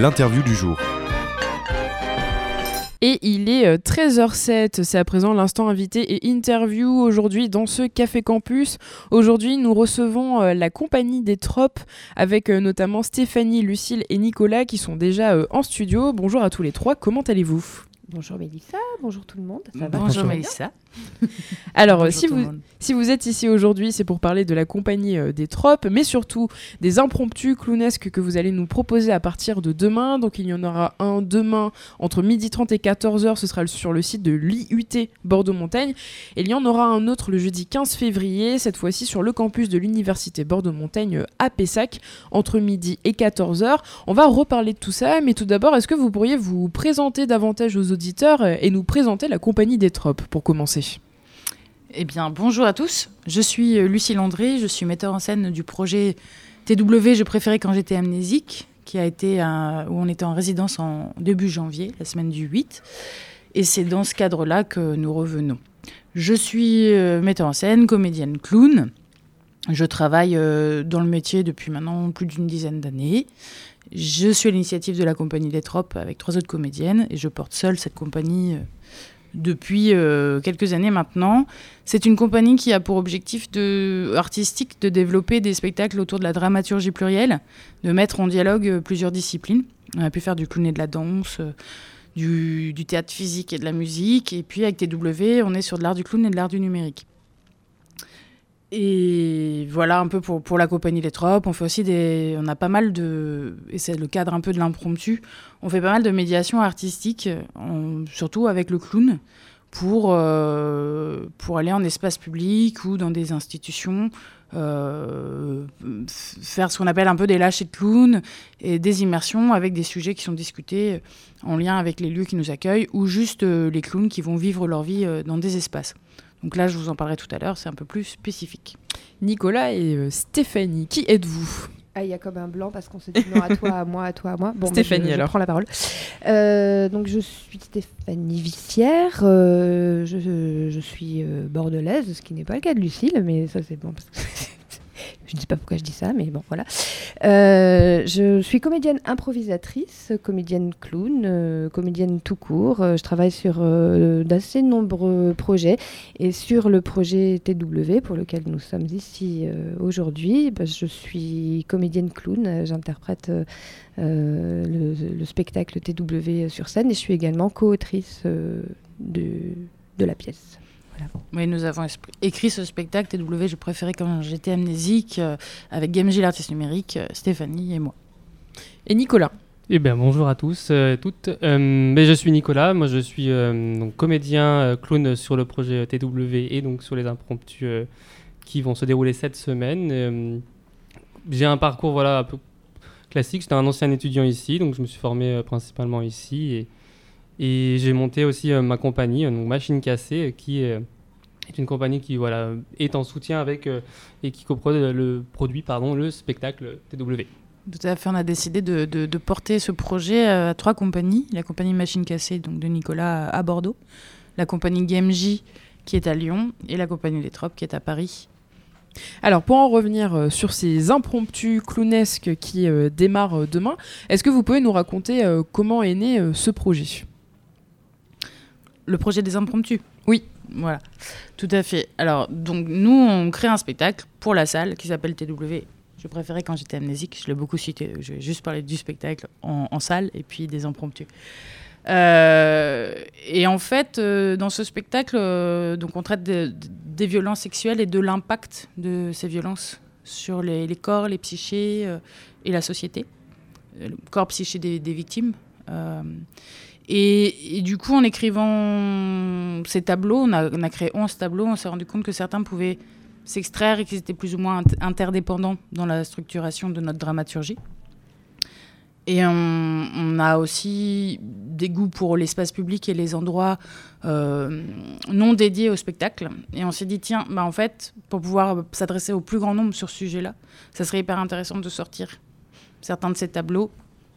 l'interview du jour. Et il est 13h07, c'est à présent l'instant invité et interview aujourd'hui dans ce Café Campus. Aujourd'hui, nous recevons euh, la compagnie des tropes avec euh, notamment Stéphanie, Lucille et Nicolas qui sont déjà euh, en studio. Bonjour à tous les trois, comment allez-vous? Bonjour Mélissa, bonjour tout le monde. Ça va bonjour Mélissa. Alors, si, vous, si vous êtes ici aujourd'hui, c'est pour parler de la compagnie euh, des tropes, mais surtout des impromptus clownesques que vous allez nous proposer à partir de demain. Donc, il y en aura un demain entre 12h30 et 14h, ce sera sur le site de l'IUT Bordeaux-Montagne. Et il y en aura un autre le jeudi 15 février, cette fois-ci sur le campus de l'Université Bordeaux-Montagne euh, à Pessac, entre midi et 14h. On va reparler de tout ça, mais tout d'abord, est-ce que vous pourriez vous présenter davantage aux auditeurs euh, et nous présenter la compagnie des tropes pour commencer eh bien, bonjour à tous. Je suis euh, Lucie Landré, je suis metteur en scène du projet TW Je préférais quand j'étais amnésique, qui a été où on était en résidence en début janvier, la semaine du 8. Et c'est dans ce cadre-là que nous revenons. Je suis euh, metteur en scène, comédienne clown. Je travaille euh, dans le métier depuis maintenant plus d'une dizaine d'années. Je suis à l'initiative de la compagnie des Tropes avec trois autres comédiennes et je porte seule cette compagnie depuis euh, quelques années maintenant. C'est une compagnie qui a pour objectif artistique de développer des spectacles autour de la dramaturgie plurielle, de mettre en dialogue euh, plusieurs disciplines. On a pu faire du clown et de la danse, euh, du, théâtre physique et de la musique, et puis avec TW, on est sur de l'art du clown et de l'art du numérique. Et voilà un peu pour, la compagnie Les Tropes. On fait aussi des. On a pas mal de. Et c'est le cadre un peu de l'impromptu. On fait pas mal de médiation artistique, surtout avec le clown, pour, euh, pour aller en espace public ou dans des institutions, euh, faire ce qu'on appelle un peu des lâchers de clown et des immersions avec des sujets qui sont discutés en lien avec les lieux qui nous accueillent ou juste euh, les clowns qui vont vivre leur vie dans des espaces. Donc là, je vous en parlerai tout à l'heure, c'est un peu plus spécifique. Nicolas et euh, Stéphanie, qui êtes-vous? Ah, il y a comme un blanc parce qu'on s'est dit non à toi, à moi, à toi, à moi. Bon, Stéphanie, je, alors. prends la parole. Euh, donc, je suis Stéphanie Vissière. Euh, je, je, suis bordelaise, ce qui n'est pas le cas de Lucille, mais ça, c'est bon. Parce que je ne sais pas pourquoi je dis ça, mais bon, voilà. Euh, je suis comédienne improvisatrice, comédienne clown, euh, comédienne tout court. Euh, je travaille sur d'assez nombreux projets. Et sur le projet TW, pour lequel nous sommes ici aujourd'hui, bah, je suis comédienne clown. J'interprète le, le, spectacle TW sur scène et je suis également co-autrice de la pièce. Oui, nous avons écrit ce spectacle TW, je préférais quand j'étais amnésique, euh, avec Gamji, l'artiste numérique, euh, Stéphanie et moi. Et Nicolas eh bien, bonjour à tous, et euh, toutes. mais je suis Nicolas, moi je suis donc comédien clown sur le projet TW et donc sur les impromptus qui vont se dérouler cette semaine. J'ai un parcours voilà un peu classique. J'étais un ancien étudiant ici, donc je me suis formé principalement ici et et j'ai monté aussi euh, ma compagnie, donc Machine Cassée, euh, qui est une compagnie qui voilà, est en soutien avec euh, et qui coproduit le produit pardon, le spectacle TW. Tout à fait, on a décidé de, de, porter ce projet à trois compagnies. La compagnie Machine Cassée donc de Nicolas à Bordeaux, la compagnie GameJ qui est à Lyon et la compagnie Les Tropes qui est à Paris. Alors pour en revenir sur ces impromptus clownesques qui démarrent demain, est-ce que vous pouvez nous raconter comment est né ce projet? Le projet des impromptus. Oui. Voilà, tout à fait. Alors, donc, nous, on crée un spectacle pour la salle qui s'appelle TW. Je préférais quand j'étais amnésique, je l'ai beaucoup cité. Je vais juste parler du spectacle en, salle et puis des impromptus. Euh, et en fait, euh, dans ce spectacle, euh, donc on traite des violences sexuelles et de l'impact de ces violences sur les, corps, les psychés et la société. Le corps psyché des, des victimes. Et, du coup, en écrivant ces tableaux, on a, créé 11 tableaux, on s'est rendu compte que certains pouvaient s'extraire et qu'ils étaient plus ou moins interdépendants dans la structuration de notre dramaturgie. Et on, a aussi des goûts pour l'espace public et les endroits euh, non dédiés au spectacle. Et on s'est dit, tiens, bah en fait, pour pouvoir s'adresser au plus grand nombre sur ce sujet-là, ça serait hyper intéressant de sortir certains de ces tableaux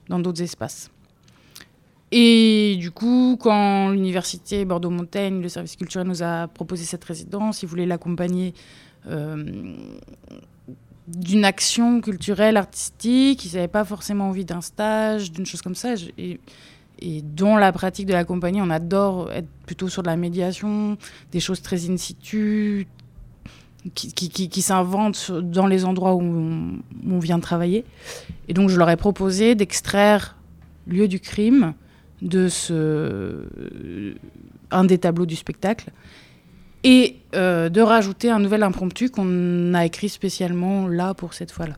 dans d'autres espaces. Et du coup, quand l'université Bordeaux-Montaigne, le service culturel nous a proposé cette résidence, ils voulaient l'accompagner euh, d'une action culturelle, artistique. Ils n'avaient pas forcément envie d'un stage, d'une chose comme ça. Et, et dont la pratique de la on adore être plutôt sur de la médiation, des choses très in situ, qui, s'inventent dans les endroits où on, où on, vient travailler. Et donc je leur ai proposé d'extraire lieu du crime de ce, un des tableaux du spectacle et euh, de rajouter un nouvel impromptu qu'on a écrit spécialement là pour cette fois-là.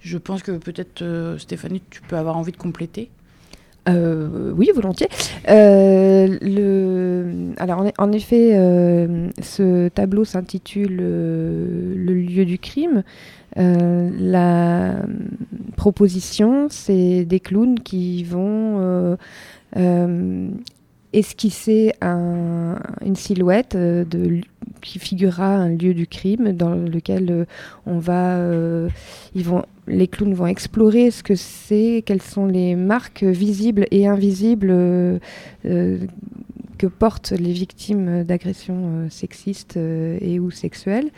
Je pense que peut-être euh, Stéphanie, tu peux avoir envie de compléter. Euh, oui, volontiers. Alors, en, effet, ce tableau s'intitule Le lieu du crime. La proposition, c'est des clowns qui vont esquisser un, une silhouette de, qui figurera un lieu du crime dans lequel on va, ils vont les clowns vont explorer ce que c'est, quelles sont les marques visibles et invisibles euh, euh, que portent les victimes d'agressions euh, sexistes euh, et ou sexuelles.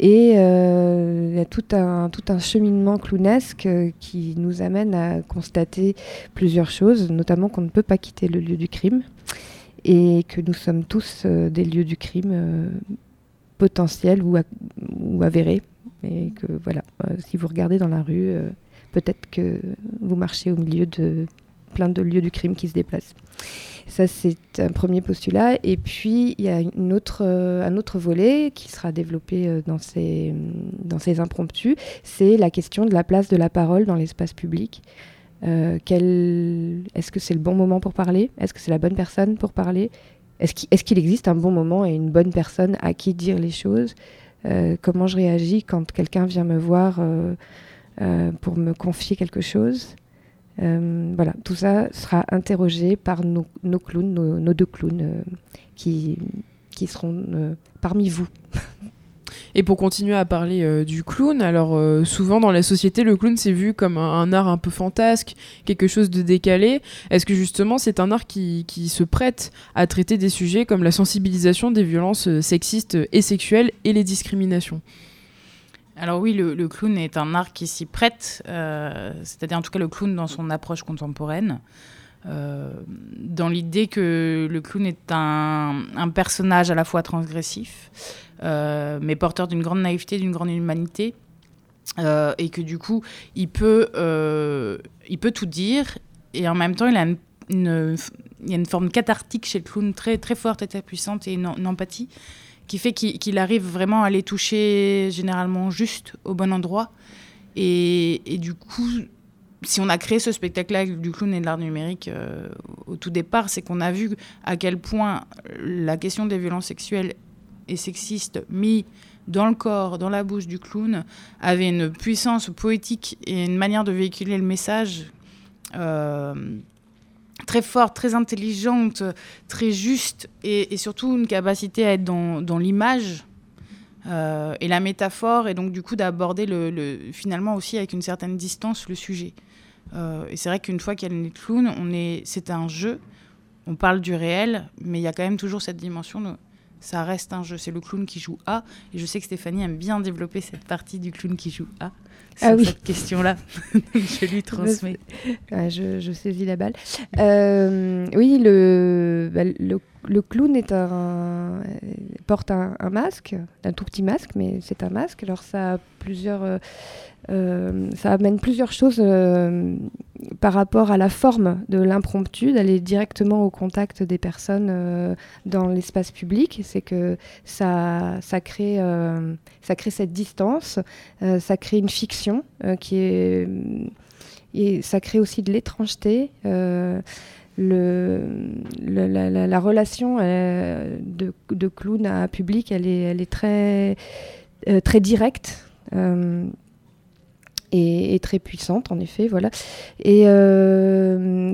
Et euh, il y a tout un, tout un cheminement clownesque euh, qui nous amène à constater plusieurs choses, notamment qu'on ne peut pas quitter le lieu du crime et que nous sommes tous des lieux du crime potentiels ou, ou avérés et que voilà, euh, si vous regardez dans la rue, euh, peut-être que vous marchez au milieu de plein de lieux du crime qui se déplacent. Ça, c'est un premier postulat. Et puis, il y a euh, un autre volet qui sera développé euh, dans, ces, dans ces impromptus. C'est la question de la place de la parole dans l'espace public. Euh, quel... Est-ce que c'est le bon moment pour parler? Est-ce que c'est la bonne personne pour parler? Est-ce qu'il, existe un bon moment et une bonne personne à qui dire les choses? Comment je réagis quand quelqu'un vient me voir pour me confier quelque chose? Voilà, tout ça sera interrogé par nos, clowns, nos, deux clowns qui, qui seront parmi vous. Et pour continuer à parler euh, du clown, alors euh, souvent dans la société, le clown c'est vu comme un, un, art un peu fantasque, quelque chose de décalé. Est-ce que justement c'est un art qui, qui, se prête à traiter des sujets comme la sensibilisation des violences euh, sexistes et sexuelles et les discriminations? Alors oui, le, clown est un art qui s'y prête, euh, c'est-à-dire en tout cas le clown dans son approche contemporaine. Euh, dans l'idée que le clown est un, personnage à la fois transgressif, euh, mais porteur d'une grande naïveté, d'une grande humanité, et que du coup, il peut, tout dire, et en même temps, il a une, y a une forme cathartique chez le clown très, très forte et très puissante, et une empathie qui fait qu'il qu arrive vraiment à les toucher généralement juste au bon endroit. Et, et du coup, si on a créé ce spectacle-là du clown et de l'art numérique euh, au tout départ, c'est qu'on a vu à quel point la question des violences sexuelles et sexistes mis dans le corps, dans la bouche du clown, avait une puissance poétique et une manière de véhiculer le message euh, très forte, très intelligente, très juste et, surtout une capacité à être dans, l'image. Euh, et la métaphore, et donc du coup d'aborder le, le, finalement aussi avec une certaine distance le sujet. Euh, et c'est vrai qu'une fois qu'il y a le clown, on est, c'est un jeu, on parle du réel, mais il y a quand même toujours cette dimension ça reste un jeu. C'est le clown qui joue A. Et je sais que Stéphanie aime bien développer cette partie du clown qui joue A. Sur ah oui. cette question-là. je lui transmets. Ouais, je, je, saisis la balle. Euh, oui, le, bah, le, le, clown est un, porte un, un, masque, un tout petit masque, mais c'est un masque. Alors ça a plusieurs. Euh, euh, ça amène plusieurs choses euh, par rapport à la forme de l'impromptu, d'aller directement au contact des personnes dans l'espace public. C'est que ça, ça, crée, ça crée cette distance, ça crée une fiction qui est. Et ça crée aussi de l'étrangeté. Le, le, la, la, la, relation de, de, clown à public, elle est, elle est très, très directe. Et, très puissante, en effet, voilà. Et euh,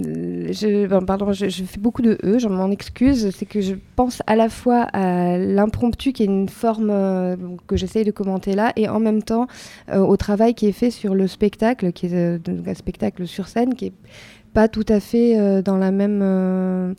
je, ben, pardon, je, fais beaucoup de E, je m'en excuse. C'est que je pense à la fois à l'impromptu, qui est une forme euh, que j'essaye de commenter là, et en même temps euh, au travail qui est fait sur le spectacle, qui est un spectacle sur scène, qui est pas tout à fait dans la même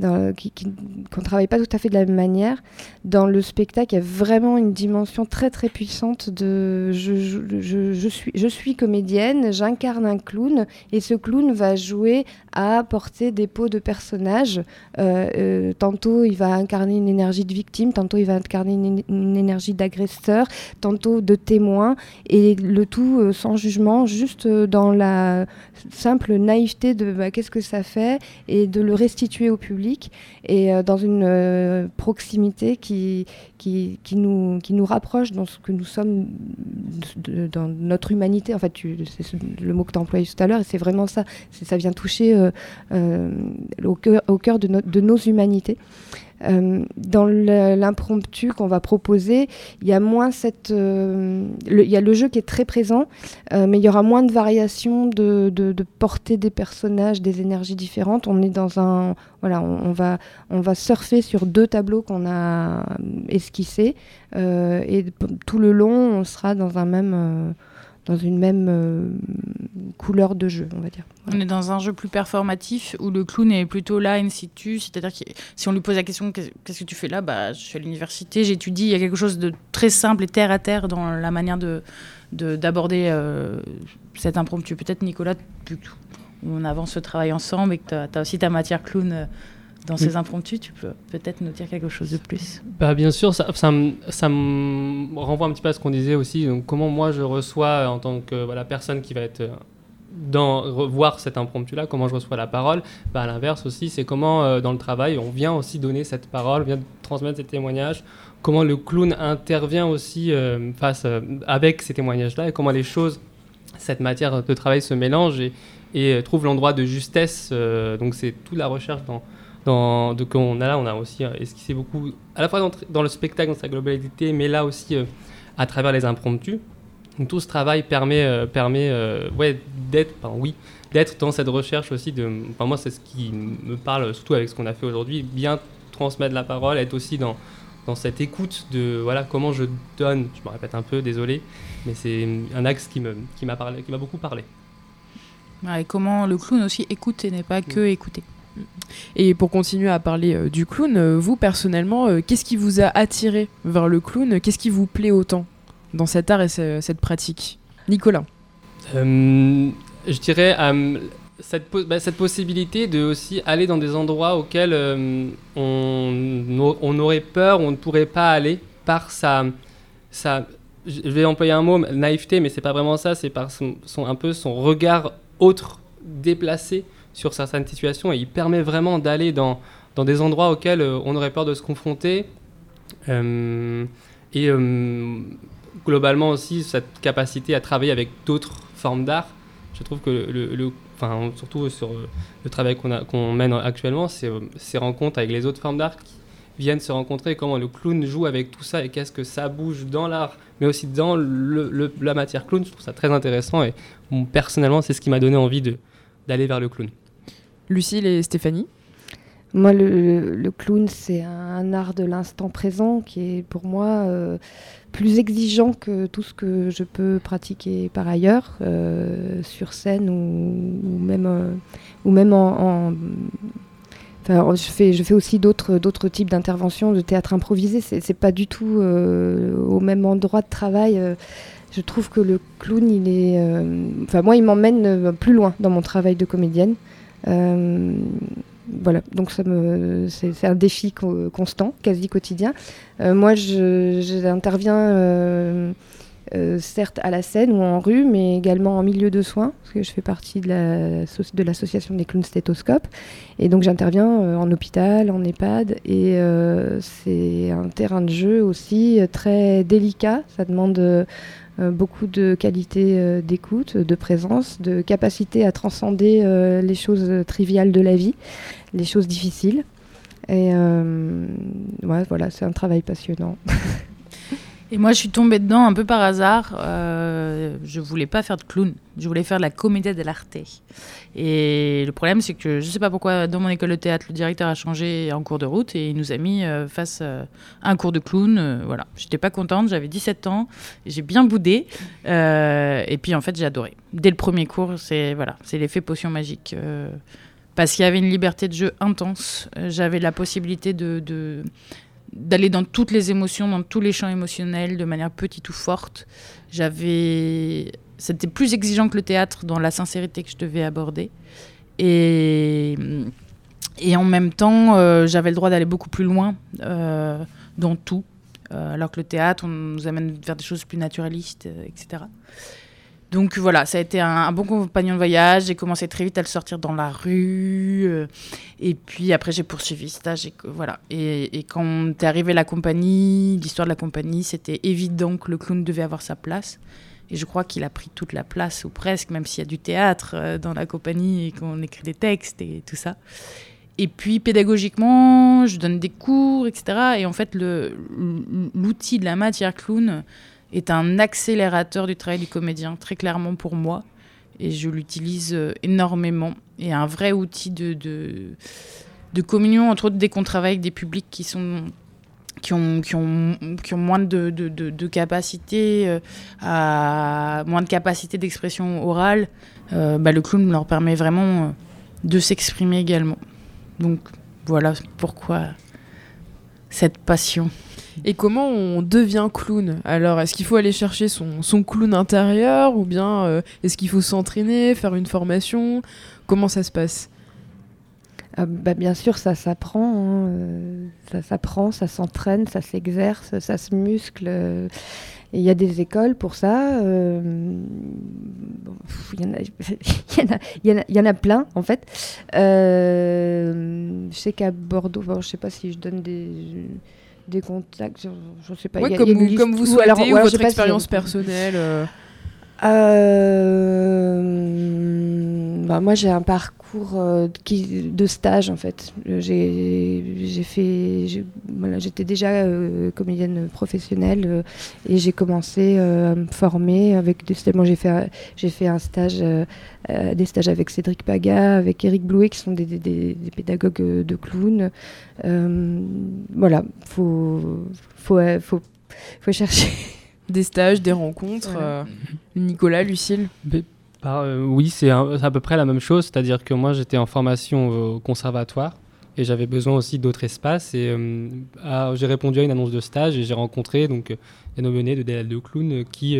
qu'on ne travaille pas tout à fait de la même manière. Dans le spectacle, il y a vraiment une dimension très très puissante de je, suis, comédienne, j'incarne un clown et ce clown va jouer à porter des peaux de personnages. Euh, euh, tantôt il va incarner une énergie de victime, tantôt il va incarner une, énergie d'agresseur, tantôt de témoin et le tout euh, sans jugement, juste dans la simple naïveté de bah, qu'est-ce que ça fait et de le restituer au public et euh, dans une euh, proximité qui, qui, nous, qui nous rapproche dans ce que nous sommes, dans notre humanité. En fait, c'est le mot que tu as employé tout à l'heure, et c'est vraiment ça. Ça vient toucher euh, au cœur, au de nos humanités. Euh, dans l'impromptu qu'on va proposer, il y a moins cette, euh, il y a le jeu qui est très présent, euh, mais il y aura moins de variations de, portée des personnages, des énergies différentes. On est dans un, voilà, on, va, on va surfer sur deux tableaux qu'on a esquissés et tout le long, on sera dans un même dans une même euh, couleur de jeu, on va dire. On est dans un jeu plus performatif où le clown est plutôt là in situ, c'est-à-dire que si on lui pose la question qu'est-ce que tu fais là bah, Je suis à l'université, j'étudie, il y a quelque chose de très simple et terre à terre dans la manière de d'aborder euh, cet impromptu. Peut-être Nicolas, on avance le travail ensemble et que tu as, as, aussi ta matière clown euh, dans ces impromptus, tu peux peut-être nous dire quelque chose de plus bah, Bien sûr, ça, ça, ça, me renvoie un petit peu à ce qu'on disait aussi. Donc, comment moi je reçois en tant que voilà, personne qui va être euh, dans revoir cet impromptu-là, comment je reçois la parole? Bah, à l'inverse aussi, c'est comment euh, dans le travail, on vient aussi donner cette parole, vient transmettre ces témoignages, comment le clown intervient aussi euh, face, avec ces témoignages-là et comment les choses, cette matière de travail se mélange et, et trouve l'endroit de justesse. donc c'est toute la recherche dans dans, de, qu'on a là, on a aussi euh, esquissé beaucoup, à la fois dans, le spectacle dans sa globalité, mais là aussi euh, à travers les impromptus. Donc tout ce travail permet, euh, permet ouais, d'être, oui, d'être dans cette recherche aussi. De, enfin, moi, c'est ce qui me parle, surtout avec ce qu'on a fait aujourd'hui, bien transmettre la parole, être aussi dans, dans cette écoute de voilà comment je donne. Je me répète un peu, désolé, mais c'est un axe qui me qui m'a parlé, qui m'a beaucoup parlé. et comment le clown aussi écoute et n'est pas que écouter. Et pour continuer à parler euh, du clown, euh, vous personnellement, euh, qu'est-ce qui vous a attiré vers le clown? Qu'est-ce qui vous plaît autant dans cet art et cette pratique? Nicolas. Je dirais cette, bah, cette, possibilité de aussi aller dans des endroits auxquels on, on, aurait peur, on ne pourrait pas aller par sa, sa je vais employer un mot, naïveté, mais c'est pas vraiment ça, c'est par son, un peu son regard autre, déplacé sur certaines situations et il permet vraiment d'aller dans, dans des endroits auxquels euh, on aurait peur de se confronter. Euh, et euh, globalement aussi cette capacité à travailler avec d'autres formes d'art. Je trouve que le, enfin, surtout sur le travail qu'on qu'on mène actuellement, c'est ces rencontres avec les autres formes d'art qui viennent se rencontrer, comment le clown joue avec tout ça et qu'est-ce que ça bouge dans l'art, mais aussi dans le, la matière clown. Je trouve ça très intéressant et personnellement, c'est ce qui m'a donné envie d'aller vers le clown. Lucille et Stéphanie Moi, le, clown, c'est un, art de l'instant présent qui est pour moi euh, plus exigeant que tout ce que je peux pratiquer par ailleurs, euh, sur scène ou, même, euh, en, Enfin, je, fais, aussi d'autres, types d'interventions de théâtre improvisé. C'est, c'est pas du tout au même endroit de travail. je trouve que le clown, il est. Enfin, moi, il m'emmène plus loin dans mon travail de comédienne. Euh, voilà, donc ça me, c'est, un défi constant, quasi quotidien. Euh, moi, j'interviens euh, certes à la scène ou en rue, mais également en milieu de soins, parce que je fais partie de, la, de l'association des clowns stéthoscopes. Et donc j'interviens en hôpital, en EHPAD, et c'est un terrain de jeu aussi très délicat. Ça demande beaucoup de qualité euh, d'écoute, de présence, de capacité à transcender euh, les choses triviales de la vie, les choses difficiles. Et ouais, voilà, c'est un travail passionnant. Et moi, je suis tombée dedans un peu par hasard. Euh, je voulais pas faire de clown. Je voulais faire de la comédie dell'arte. Et le problème, c'est que je sais pas pourquoi, dans mon école de théâtre, le directeur a changé en cours de route et il nous a mis euh, face à un cours de clown. Euh, voilà. J'étais pas contente. J'avais 17 ans. J'ai bien boudé. et puis, en fait, j'ai adoré. Dès le premier cours, c'est voilà, c'est l'effet potion magique. parce qu'il y avait une liberté de jeu intense. J'avais la possibilité de, d'aller dans toutes les émotions, dans tous les champs émotionnels, de manière petite ou forte. J'avais, c'était plus exigeant que le théâtre dans la sincérité que je devais aborder. Et, et en même temps, euh, j'avais le droit d'aller beaucoup plus loin euh, dans tout. Euh, alors que le théâtre, on nous amène vers des choses plus naturalistes, etc. Donc voilà, ça a été un, bon compagnon de voyage. J'ai commencé très vite à le sortir dans la rue. Euh, et puis après, j'ai poursuivi stage. Et, voilà. Et, quand est arrivé la compagnie, l'histoire de la compagnie, c'était évident que le clown devait avoir sa place. Et je crois qu'il a pris toute la place, ou presque, même s'il y a du théâtre euh, dans la compagnie et qu'on écrit des textes et tout ça. Et puis pédagogiquement, je donne des cours, etc. Et en fait, l'outil de la matière clown est un accélérateur du travail du comédien, très clairement pour moi. Et je l'utilise euh, énormément. Et un vrai outil de, de, communion, entre autres, dès qu'on travaille avec des publics qui sont qui ont, qui ont, qui ont moins de, de, de, capacité euh, à moins de capacité d'expression orale, euh, bah, le clown leur permet vraiment de s'exprimer également. Donc voilà pourquoi cette passion. Et comment on devient clown Alors, est-ce qu'il faut aller chercher son, son clown intérieur ou bien euh, est-ce qu'il faut s'entraîner, faire une formation? Comment ça se passe? Ah, bah, Bien sûr, ça s'apprend. Hein, euh, ça s'apprend, ça s'entraîne, ça s'exerce, ça se muscle. Euh, il y a des écoles pour ça. Il y, en a plein, en fait. je sais qu'à Bordeaux, je ne sais pas si je donne des des contacts, je, ne sais pas. comme, vous souhaitez, ou, votre expérience personnelle. Euh. Euh, bah, moi, j'ai un parcours euh, de stage en fait. J'ai fait, voilà, j'étais déjà comédienne professionnelle et j'ai commencé à me former avec stages. j'ai fait, j'ai fait un stage, des stages avec Cédric Paga, avec Eric Blouet, qui sont des, des, des pédagogues de clown. voilà, faut, faut, faut, faut chercher des stages, des rencontres. Euh, Nicolas, Lucille bah, euh, Oui, c'est à peu près la même chose. C'est-à-dire que moi, j'étais en formation au conservatoire et j'avais besoin aussi d'autres espaces. Et euh, j'ai répondu à une annonce de stage et j'ai rencontré donc Yann de DL de Clown qui,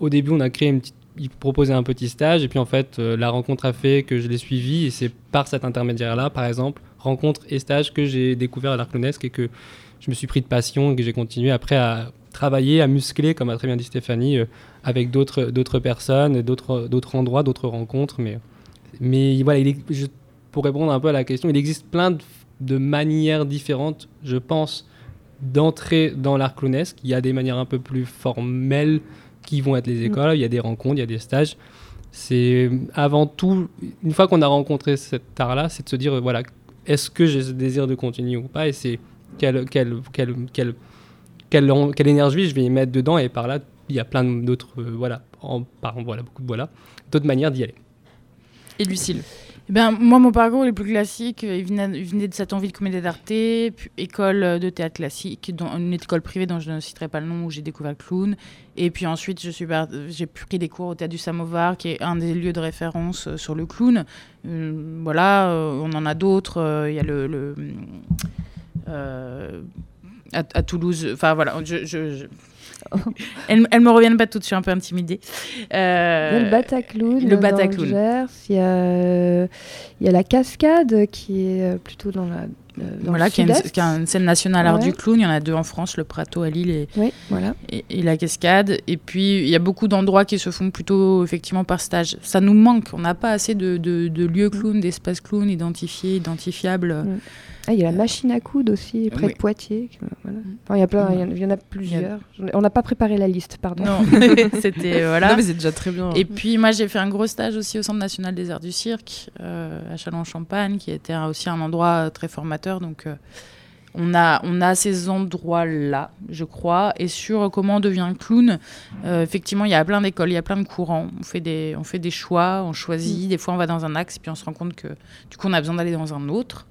au début, on a créé une petite il proposait un petit stage et puis en fait la rencontre a fait que je l'ai suivi et c'est par cet intermédiaire là par exemple rencontre et stage que j'ai découvert à l'Arclonesque et que je me suis pris de passion et que j'ai continué après à travailler, à muscler, comme a très bien dit Stéphanie, euh, avec d'autres, d'autres personnes, d'autres, d'autres endroits, d'autres rencontres. Mais, mais voilà, il pour répondre un peu à la question, il existe plein de, manières différentes, je pense, d'entrer dans l'art clownesque. Il y a des manières un peu plus formelles qui vont être les mm. écoles, il y a des rencontres, il y a des stages. C'est avant tout, une fois qu'on a rencontré cet art-là, c'est de se dire, voilà, est-ce que j'ai ce désir de continuer ou pas? Et c'est quel, quel, quel, quel quelle, énergie je vais y mettre dedans et par là il y a plein d'autres euh, voilà en, par, voilà beaucoup de voilà d'autres manières d'y aller et Lucille eh ben, moi, mon parcours est plus classique. Il venait, de cette envie de comédie d'arte, école de théâtre classique, dans, une école privée dont je ne citerai pas le nom, où j'ai découvert le clown. Et puis ensuite, j'ai pris des cours au théâtre du Samovar, qui est un des lieux de référence euh, sur le clown. Euh, voilà, on en a d'autres. Il y a le. le à, Toulouse. Enfin voilà, je, je, elles, elles me reviennent pas toutes, je suis un peu intimidée. Euh, le Bataclown. Le Bataclown. Il y, a, il y a la cascade qui est euh, plutôt dans la. Euh, voilà, qui, est une scène nationale art du clown. Il y en a deux en France, le Prato à Lille et, oui, voilà. et, la Cascade. Et puis, il y a beaucoup d'endroits qui se font plutôt effectivement par stage. Ça nous manque. On n'a pas assez de, de, lieux clown, d'espaces clown identifiés, identifiables. Ah, il y a la machine à coudre aussi, près de Poitiers. Voilà. il y a plein, il y en a plusieurs. On n'a pas préparé la liste, pardon. Non, c'était voilà. Non, mais c'est déjà très bien. Et puis moi, j'ai fait un gros stage aussi au Centre national des arts du cirque euh, à Châlons-Champagne, qui était aussi un endroit très formateur. Donc euh, on a, on a ces endroits-là, je crois. Et sur comment on devient clown, euh, effectivement, il y a plein d'écoles, il y a plein de courants. On fait des, on fait des choix, on choisit. Mm. Des fois, on va dans un axe, puis on se rend compte que du coup, on a besoin d'aller dans un autre.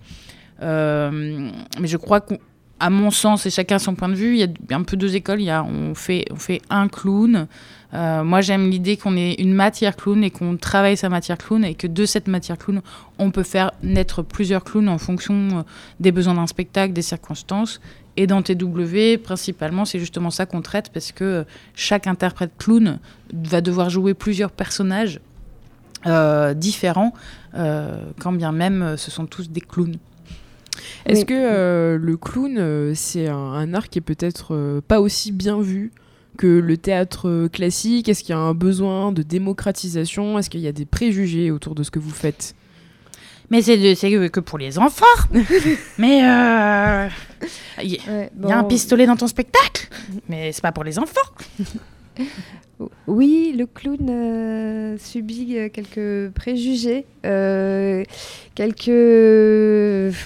Euh, mais je crois que à mon sens, et chacun son point de vue, il y a un peu deux écoles. On, fait, un clown. Euh, moi, j'aime l'idée qu'on ait une matière clown et qu'on travaille sa matière clown et que de cette matière clown, on peut faire naître plusieurs clowns en fonction euh, des besoins d'un spectacle, des circonstances. Et dans TW, principalement, c'est justement ça qu'on traite parce que chaque interprète clown va devoir jouer plusieurs personnages euh, différents, quand bien même ce sont tous des clowns. Est-ce que le clown, c'est un, art qui est peut-être pas aussi bien vu que le théâtre classique? Est-ce qu'il y a un besoin de démocratisation? Est-ce qu'il y a des préjugés autour de ce que vous faites? Mais c'est que pour les enfants. mais il euh, y, a un pistolet dans ton spectacle, mais c'est pas pour les enfants. Oui, le clown euh, subit euh, quelques préjugés, euh, quelques.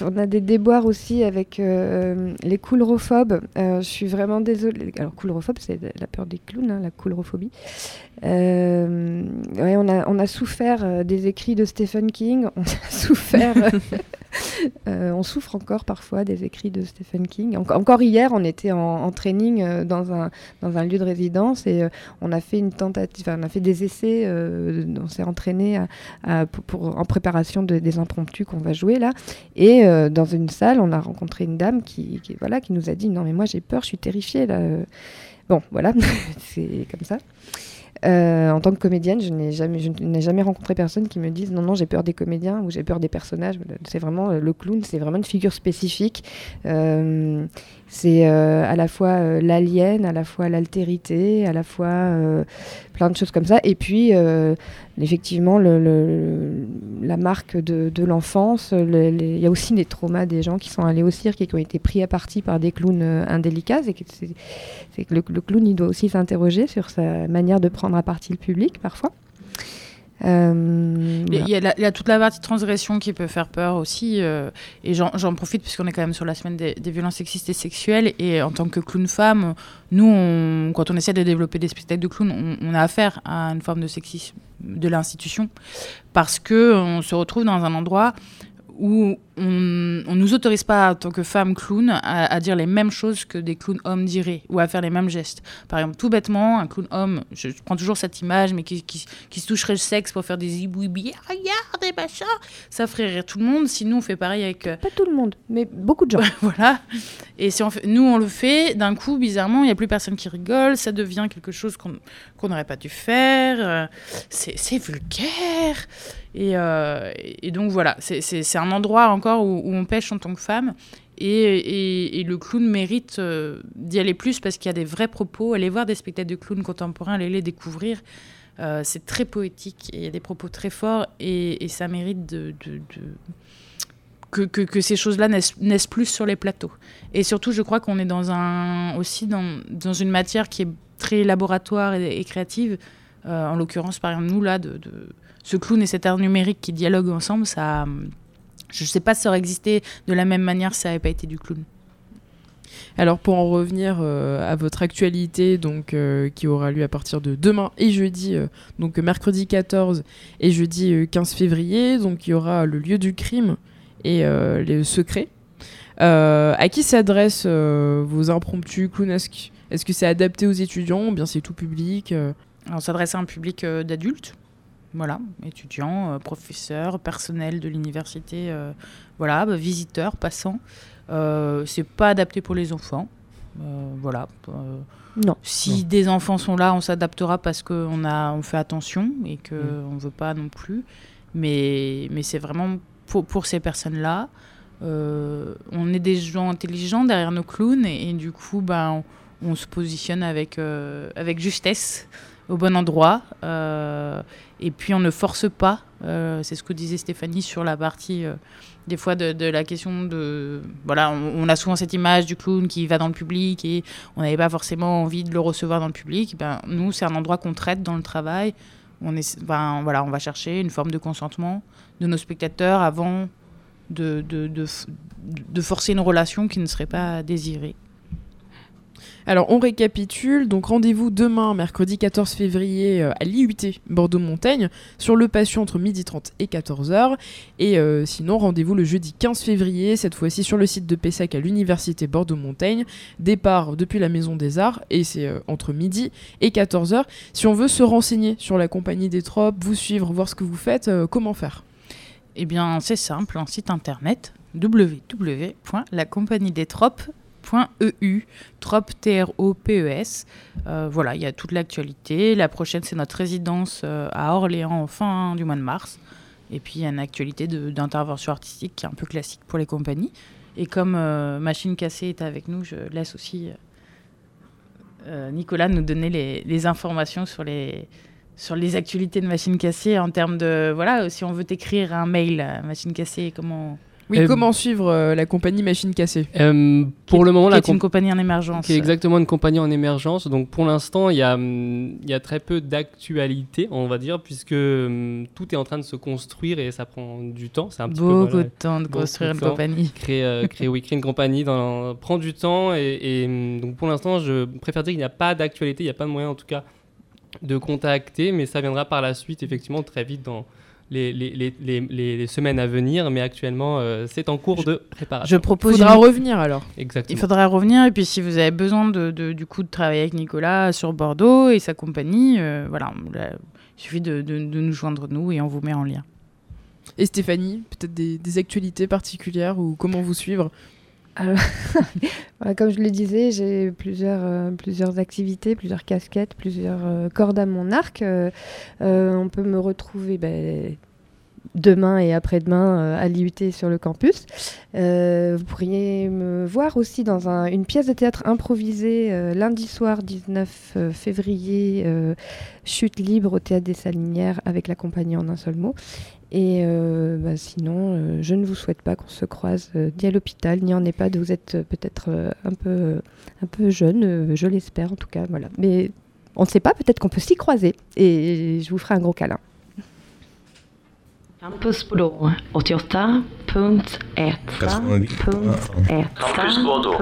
On a des déboires aussi avec les coulrophobes. je suis vraiment désolée. Alors, coulrophobe, c'est la peur des clowns, hein, la coulrophobie. Ouais, on, a, on a souffert des écrits de Stephen King, on a souffert on souffre encore parfois des écrits de Stephen King. encore hier, on était en, training dans, un, dans un lieu de résidence et on a fait une tentative, on a fait des essais, on s'est entraîné pour, en préparation des impromptus qu'on va jouer là. Et dans une salle, on a rencontré une dame qui, voilà, qui nous a dit non mais moi j'ai peur, je suis terrifiée là. Bon, voilà, c'est comme ça. Euh, en tant que comédienne, je n'ai jamais, rencontré personne qui me dise non, non, j'ai peur des comédiens ou j'ai peur des personnages. C'est vraiment euh, le clown, c'est vraiment une figure spécifique. Euh, c'est à la fois l'alien, à la fois l'altérité, à la fois plein de choses comme ça. Et puis, effectivement, la marque de, l'enfance. Il y a aussi des traumas des gens qui sont allés au cirque et qui ont été pris à partie par des clowns indélicats. C'est que, le, clown, doit aussi s'interroger sur sa manière de prendre à partie le public parfois. Euh, il, y a toute la partie transgression qui peut faire peur aussi. Euh, et j'en profite puisqu'on est quand même sur la semaine des, violences sexistes et sexuelles. Et en tant que clown femme, nous, quand on essaie de développer des spectacles de clown, on, a affaire à une forme de sexisme de l'institution parce que on se retrouve dans un endroit où on ne nous autorise pas, en tant que femme clown, à, dire les mêmes choses que des clowns hommes diraient, ou à faire les mêmes gestes. Par exemple, tout bêtement, un clown homme, je, prends toujours cette image, mais qui, qui, se toucherait le sexe pour faire des zibouibis, regarde, des machins, ça ferait rire tout le monde. Si nous, on fait pareil avec... Euh, pas tout le monde, mais beaucoup de gens. voilà. Et si on fait, nous, on le fait, d'un coup, bizarrement, il n'y a plus personne qui rigole, ça devient quelque chose qu'on n'aurait pas dû faire, euh, c'est vulgaire. Euh, et, donc voilà, c'est un endroit encore où, on pêche en tant que femme. Et, le clown mérite euh, d'y aller plus parce qu'il y a des vrais propos. Aller voir des spectacles de clown contemporains, aller les découvrir, euh, c'est très poétique. Il y a des propos très forts et, ça mérite que, ces choses-là naissent, plus sur les plateaux. Et surtout, je crois qu'on est aussi dans, dans, une matière qui est très laboratoire et, créative. en l'occurrence, par exemple, nous, là, de ce clown et cet art numérique qui dialoguent ensemble, ça, je ne sais pas si ça aurait existé de la même manière si ça n'avait pas été du clown. Alors pour en revenir euh, à votre actualité, donc euh, qui aura lieu à partir de demain et jeudi, euh, donc mercredi 14 et jeudi 15 février, donc il y aura le lieu du crime et les secrets. à qui s'adressent vos impromptus clownesques Est-ce que c'est adapté aux étudiants? Ou bien c'est tout public On s'adresse à un public d'adultes voilà, étudiants, euh, professeurs, personnel de l'université, euh, voilà, bah, visiteurs, passants. Euh, c'est pas adapté pour les enfants. voilà. non. Si des enfants sont là, on s'adaptera parce qu'on a, on fait attention et qu'on mm. ne veut pas non plus. Mais, mais c'est vraiment pour, pour ces personnes-là. on est des gens intelligents derrière nos clowns et, du coup, ben, on, se positionne avec, avec justesse au bon endroit. Euh, et puis on ne force pas. Euh, c'est ce que disait Stéphanie sur la partie euh, des fois de, la question de voilà on, a souvent cette image du clown qui va dans le public et on n'avait pas forcément envie de le recevoir dans le public. Ben, nous c'est un endroit qu'on traite dans le travail. On est ben, voilà on va chercher une forme de consentement de nos spectateurs avant de, de, de forcer une relation qui ne serait pas désirée. Alors on récapitule, donc rendez-vous demain, mercredi 14 février, euh, à l'IUT Bordeaux-Montaigne, sur le patient entre 12h30 et 14h. Et euh, sinon, rendez-vous le jeudi 15 février, cette fois-ci sur le site de PESAC à l'Université Bordeaux-Montaigne. Départ depuis la Maison des Arts, et c'est euh, entre midi et 14h. Si on veut se renseigner sur la compagnie des tropes, vous suivre, voir ce que vous faites, comment faire? Eh bien, c'est simple, un site internet www.lacompagniedestropes.com .eu, trop T-R-O-P-E-S. Euh, voilà, il y a toute l'actualité. La prochaine, c'est notre résidence euh, à Orléans en fin du mois de mars. Et puis, il y a une actualité d'intervention artistique qui est un peu classique pour les compagnies. Et comme euh, Machine Cassée est avec nous, je laisse aussi Nicolas nous donner les, informations sur les, sur les actualités de Machine Cassée en termes de... Voilà, si on veut écrire un mail à Machine Cassée, comment oui, euh, comment suivre euh, la compagnie Machine Cassée euh, Pour le moment, la est une compagnie en émergence. Qui est exactement une compagnie en émergence. Donc pour l'instant, il y a, hum, y a très peu d'actualité, on va dire, puisque hum, tout est en train de se construire et ça prend du temps. C'est un petit beaucoup peu, de temps de construire une compagnie. Créer, créer, oui, créer une compagnie dans, prend du temps et, hum, donc pour l'instant, je préfère dire qu'il n'y a pas d'actualité, il n'y a pas de moyen en tout cas de contacter, mais ça viendra par la suite, effectivement, très vite dans les, les, les, les, semaines à venir, mais actuellement, euh, c'est en cours de préparation. Je propose. Il faudra revenir alors. Exactement. Il faudra revenir, et puis si vous avez besoin de, du coup de travailler avec Nicolas sur Bordeaux et sa compagnie, euh, voilà, il suffit de, de, nous joindre nous et on vous met en lien. Et Stéphanie, peut-être des, des actualités particulières ou comment vous suivre? comme je le disais, j'ai plusieurs, euh, plusieurs activités, plusieurs casquettes, plusieurs euh, cordes à mon arc. Euh, on peut me retrouver ben, demain et après-demain à l'IUT sur le campus. vous pourriez me voir aussi dans une pièce de théâtre improvisée lundi soir 19 février, chute libre au théâtre des Salinières avec la compagnie en un seul mot. Et euh, bah, sinon, euh, je ne vous souhaite pas qu'on se croise euh, ni à l'hôpital, ni en EHPAD. Vous êtes peut-être un, peu, un peu jeune, je l'espère en tout cas. Voilà. Mais on ne sait pas, peut-être qu'on peut, s'y croiser. Et je vous ferai un gros câlin. Campus Bordeaux, 88.1. Campus Bordeaux.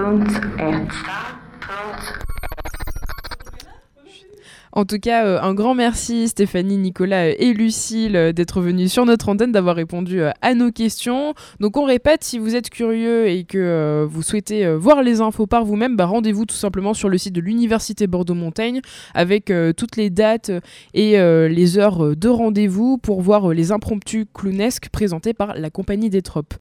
En tout cas, euh, un grand merci Stéphanie, Nicolas et Lucille euh, d'être venus sur notre antenne, d'avoir répondu euh, à nos questions. Donc on répète, si vous êtes curieux et que vous souhaitez voir les infos par vous-même, bah, rendez-vous tout simplement sur le site de l'Université Bordeaux-Montaigne avec toutes les dates et les heures de rendez-vous pour voir les impromptus clownesques présentés par la Compagnie des Tropes.